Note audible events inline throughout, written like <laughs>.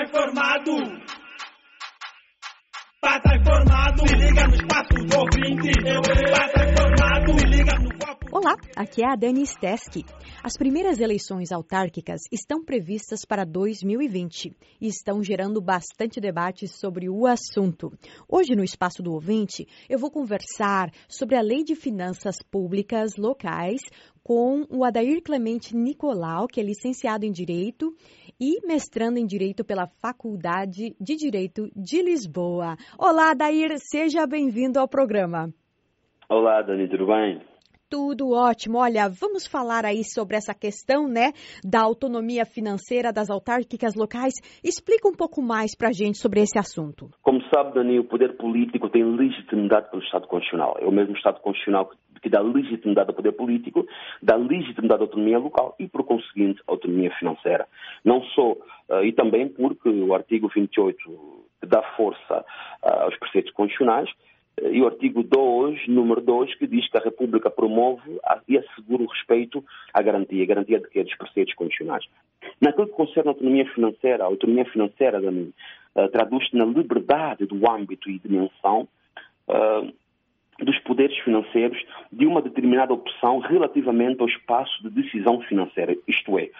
Passa informado. Passa informado. Se liga no espaço do ouvinte. Passa informado. Se liga no. Olá, aqui é a Dani Steski. As primeiras eleições autárquicas estão previstas para 2020 e estão gerando bastante debate sobre o assunto. Hoje, no Espaço do Ouvinte, eu vou conversar sobre a Lei de Finanças Públicas Locais com o Adair Clemente Nicolau, que é licenciado em Direito e mestrando em Direito pela Faculdade de Direito de Lisboa. Olá, Adair, seja bem-vindo ao programa. Olá, Dani, tudo bem? Tudo ótimo. Olha, vamos falar aí sobre essa questão, né, da autonomia financeira das autárquicas locais. Explica um pouco mais para a gente sobre esse assunto. Como sabe, Dani, o poder político tem legitimidade pelo Estado Constitucional. É o mesmo Estado Constitucional que dá legitimidade ao poder político, dá legitimidade à autonomia local e, por conseguinte, à autonomia financeira. Não só, uh, e também porque o artigo 28 dá força uh, aos preceitos constitucionais, e o artigo 2, número 2, que diz que a República promove e assegura o respeito à garantia. A garantia de que? Dos preceitos condicionais. Naquilo que concerne a autonomia financeira, a autonomia financeira uh, traduz-se na liberdade do âmbito e dimensão uh, dos poderes financeiros de uma determinada opção relativamente ao espaço de decisão financeira. Isto é,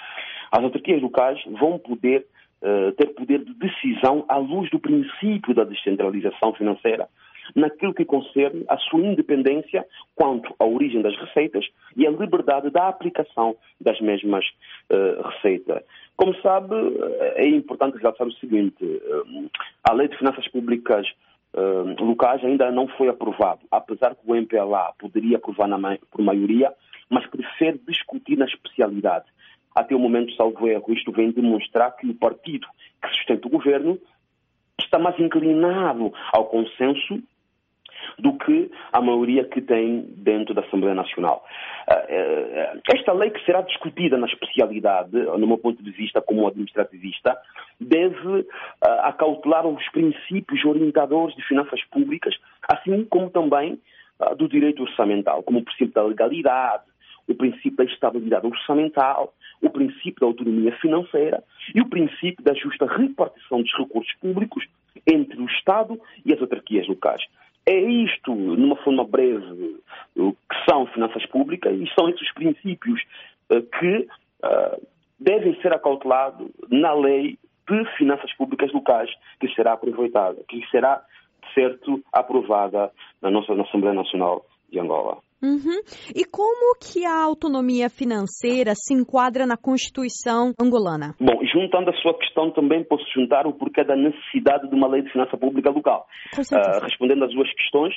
as autarquias locais vão poder uh, ter poder de decisão à luz do princípio da descentralização financeira naquilo que concerne a sua independência quanto à origem das receitas e a liberdade da aplicação das mesmas uh, receitas. Como sabe, é importante realçar o seguinte: uh, a Lei de Finanças Públicas uh, locais ainda não foi aprovada, apesar que o MPLA poderia aprovar na, por maioria, mas prefere discutir na especialidade. Até o momento, salvo erro, isto vem demonstrar que o partido que sustenta o governo está mais inclinado ao consenso do que a maioria que tem dentro da Assembleia Nacional. Ah, eh, esta lei que será discutida na especialidade, no meu ponto de vista como administrativista, deve ah, acautelar os princípios orientadores de finanças públicas, assim como também ah, do direito orçamental, como o princípio da legalidade, o princípio da estabilidade orçamental, o princípio da autonomia financeira e o princípio da justa repartição dos recursos públicos entre o Estado e as autarquias locais. É isto, numa forma breve, que são finanças públicas e são esses os princípios eh, que uh, devem ser acautelados na lei de finanças públicas locais que será aproveitada, que será, certo, aprovada na nossa na Assembleia Nacional de Angola. Uhum. E como que a autonomia financeira se enquadra na Constituição angolana? Bom, juntando a sua questão, também posso juntar o porquê da necessidade de uma lei de finança pública local. Uh, respondendo às duas questões,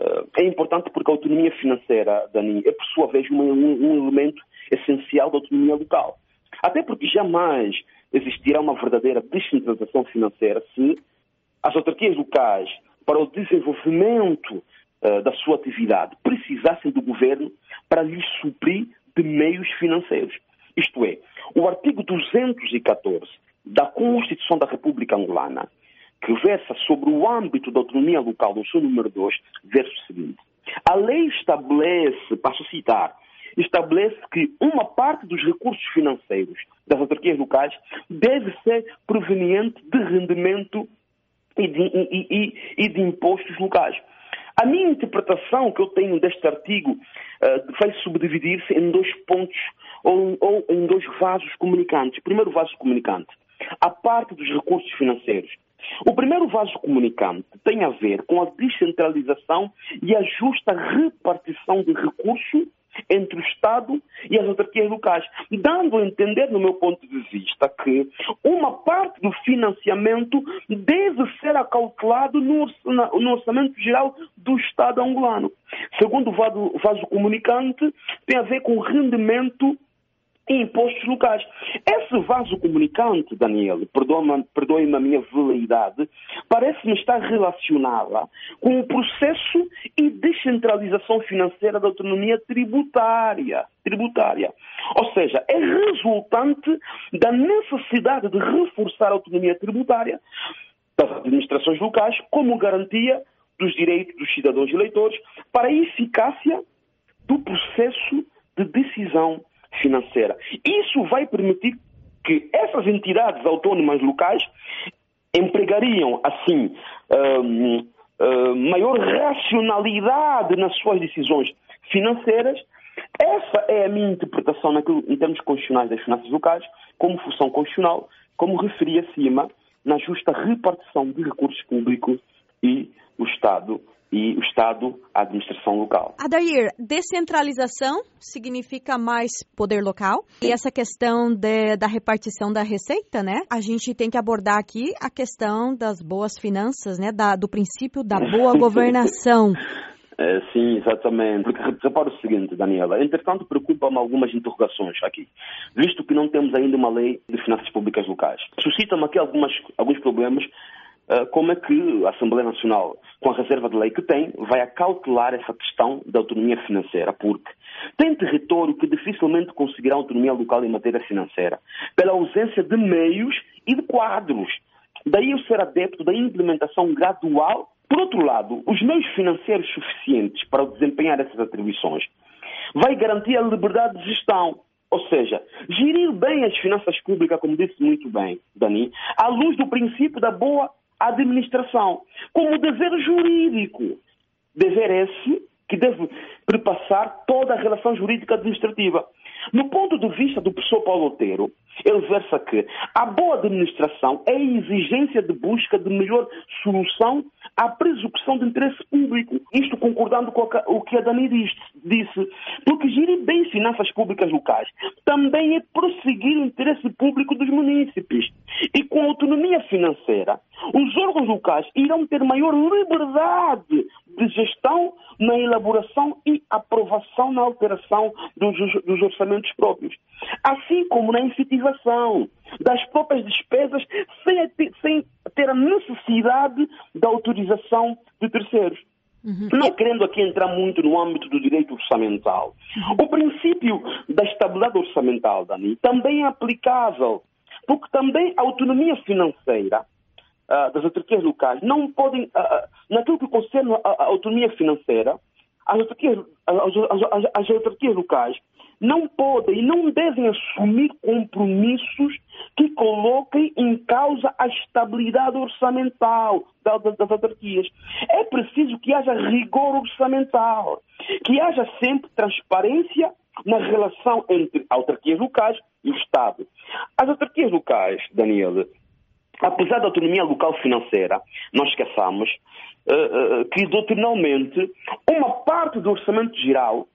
uh, é importante porque a autonomia financeira, Dani, é por sua vez um, um elemento essencial da autonomia local. Até porque jamais existirá uma verdadeira descentralização financeira se as autarquias locais, para o desenvolvimento uh, da sua atividade, precisassem do governo para lhes suprir de meios financeiros. Isto é, o artigo 214 da Constituição da República Angolana, que versa sobre o âmbito da autonomia local, no seu número 2, verso seguinte. A lei estabelece, passo a citar, estabelece que uma parte dos recursos financeiros das autarquias locais deve ser proveniente de rendimento e de, e, e, e de impostos locais. A minha interpretação que eu tenho deste artigo uh, vai subdividir-se em dois pontos ou, ou, em dois vasos comunicantes. Primeiro vaso comunicante, a parte dos recursos financeiros. O primeiro vaso comunicante tem a ver com a descentralização e a justa repartição de recursos entre o Estado e as autarquias locais, dando a entender, no meu ponto de vista, que uma parte do financiamento deve ser acautelado no, orçamento geral do Estado angolano. Segundo o vaso comunicante, tem a ver com o rendimento e impostos locais. Esse vaso comunicante, Daniel, perdoe-me a minha veleidade, parece-me estar relacionada com o processo e descentralização financeira da autonomia tributária. tributária. Ou seja, é resultante da necessidade de reforçar a autonomia tributária das administrações locais como garantia dos direitos dos cidadãos eleitores para a eficácia do processo de decisão financeira. Isso vai permitir que essas entidades autónomas locais empregariam, assim, um, um, maior racionalidade nas suas decisões financeiras. Essa é a minha interpretação naquilo, em termos constitucionais das finanças locais, como função constitucional, como referi acima, na justa repartição de recursos públicos e o Estado e o Estado, a administração local. Adair, descentralização significa mais poder local e essa questão de, da repartição da receita, né? A gente tem que abordar aqui a questão das boas finanças, né? Da, do princípio da boa <laughs> governação. É, sim, exatamente. Porque repara o seguinte, Daniela. Entretanto, preocupa-me algumas interrogações aqui, visto que não temos ainda uma lei de finanças públicas locais. Suscita-me aqui algumas, alguns problemas como é que a Assembleia Nacional, com a reserva de lei que tem, vai acautelar essa questão da autonomia financeira, porque tem território que dificilmente conseguirá autonomia local em matéria financeira, pela ausência de meios e de quadros. Daí eu ser adepto da implementação gradual. Por outro lado, os meios financeiros suficientes para desempenhar essas atribuições vai garantir a liberdade de gestão, ou seja, gerir bem as finanças públicas, como disse muito bem Dani, à luz do princípio da boa administração, como dever jurídico. Dever esse que deve perpassar toda a relação jurídica administrativa. No ponto de vista do professor Paulo Otero, ele versa que a boa administração é a exigência de busca de melhor solução à persecução de interesse público. Isto concordando com o que a Dani disse. Porque gerir bem finanças públicas locais também é prosseguir o interesse público dos munícipes. E com autonomia financeira, os órgãos locais irão ter maior liberdade de gestão na elaboração e aprovação na alteração dos, dos orçamentos próprios, assim como na efetivação das próprias despesas sem, sem ter a necessidade da autorização de terceiros. Uhum. Não querendo aqui entrar muito no âmbito do direito orçamental. Uhum. O princípio da estabilidade orçamental, Dani, também é aplicável, porque também a autonomia financeira uh, das autarquias locais não podem, uh, naquilo que concerne a, a autonomia financeira, as autarquias, as, as, as autarquias locais não podem e não devem assumir compromissos que coloquem em causa a estabilidade orçamental das, autarquias. É preciso que haja rigor orçamental, que haja sempre transparência na relação entre autarquias locais e o Estado. As autarquias locais, Daniel, apesar da autonomia local financeira, não esqueçamos que doutrinalmente uma parte do orçamento geral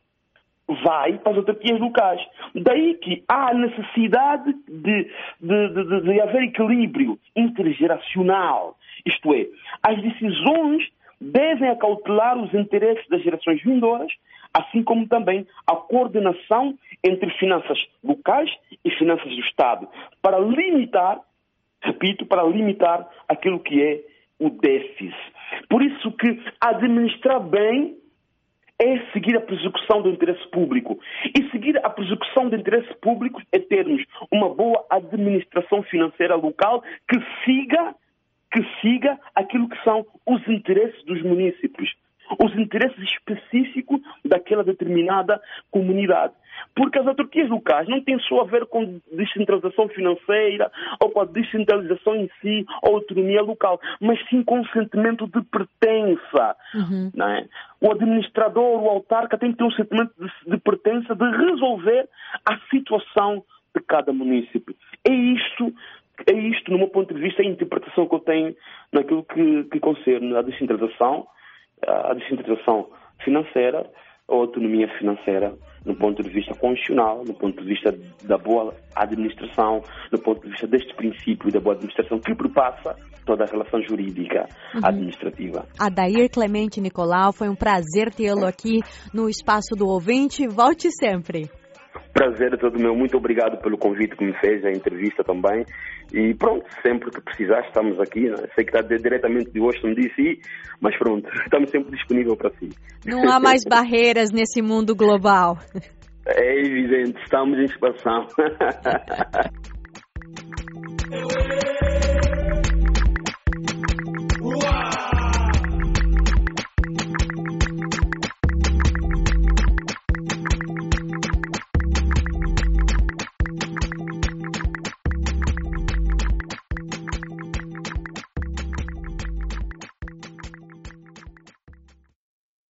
vai para as autarquias locais. Daí que há a necessidade de, de, de, de haver equilíbrio intergeracional. Isto é, as decisões devem acautelar os interesses das gerações vindouras, assim como também a coordenação entre finanças locais e finanças do Estado, para limitar repito, para limitar aquilo que é o déficit. Por isso que administrar bem é seguir a persecução do interesse público. E seguir a persecução do interesse público é termos uma boa administração financeira local que siga, que siga aquilo que são os interesses dos municípios os interesses específicos daquela determinada comunidade. Porque as autarquias locais não têm só a ver com descentralização financeira ou com a descentralização em si ou autonomia local, mas sim com o sentimento de pertença. Uhum. É? O administrador, o autarca tem que ter um sentimento de, de pertença, de resolver a situação de cada município. É isto é isto, no meu ponto de vista, a interpretação que eu tenho naquilo que, que concerne a descentralização a descentralização financeira ou autonomia financeira no ponto de vista constitucional, no ponto de vista da boa administração, no ponto de vista deste princípio da boa administração que perpassa toda a relação jurídica uhum. administrativa. Adair Clemente Nicolau, foi um prazer tê-lo aqui no Espaço do Ouvinte. Volte sempre. Prazer é todo meu. Muito obrigado pelo convite que me fez, a entrevista também. E pronto, sempre que precisar, estamos aqui. Né? Sei que está diretamente de Washington DC, mas pronto, <laughs> estamos sempre disponíveis para si. Não há mais barreiras nesse mundo global. <laughs> É evidente, estamos em expansão. <laughs>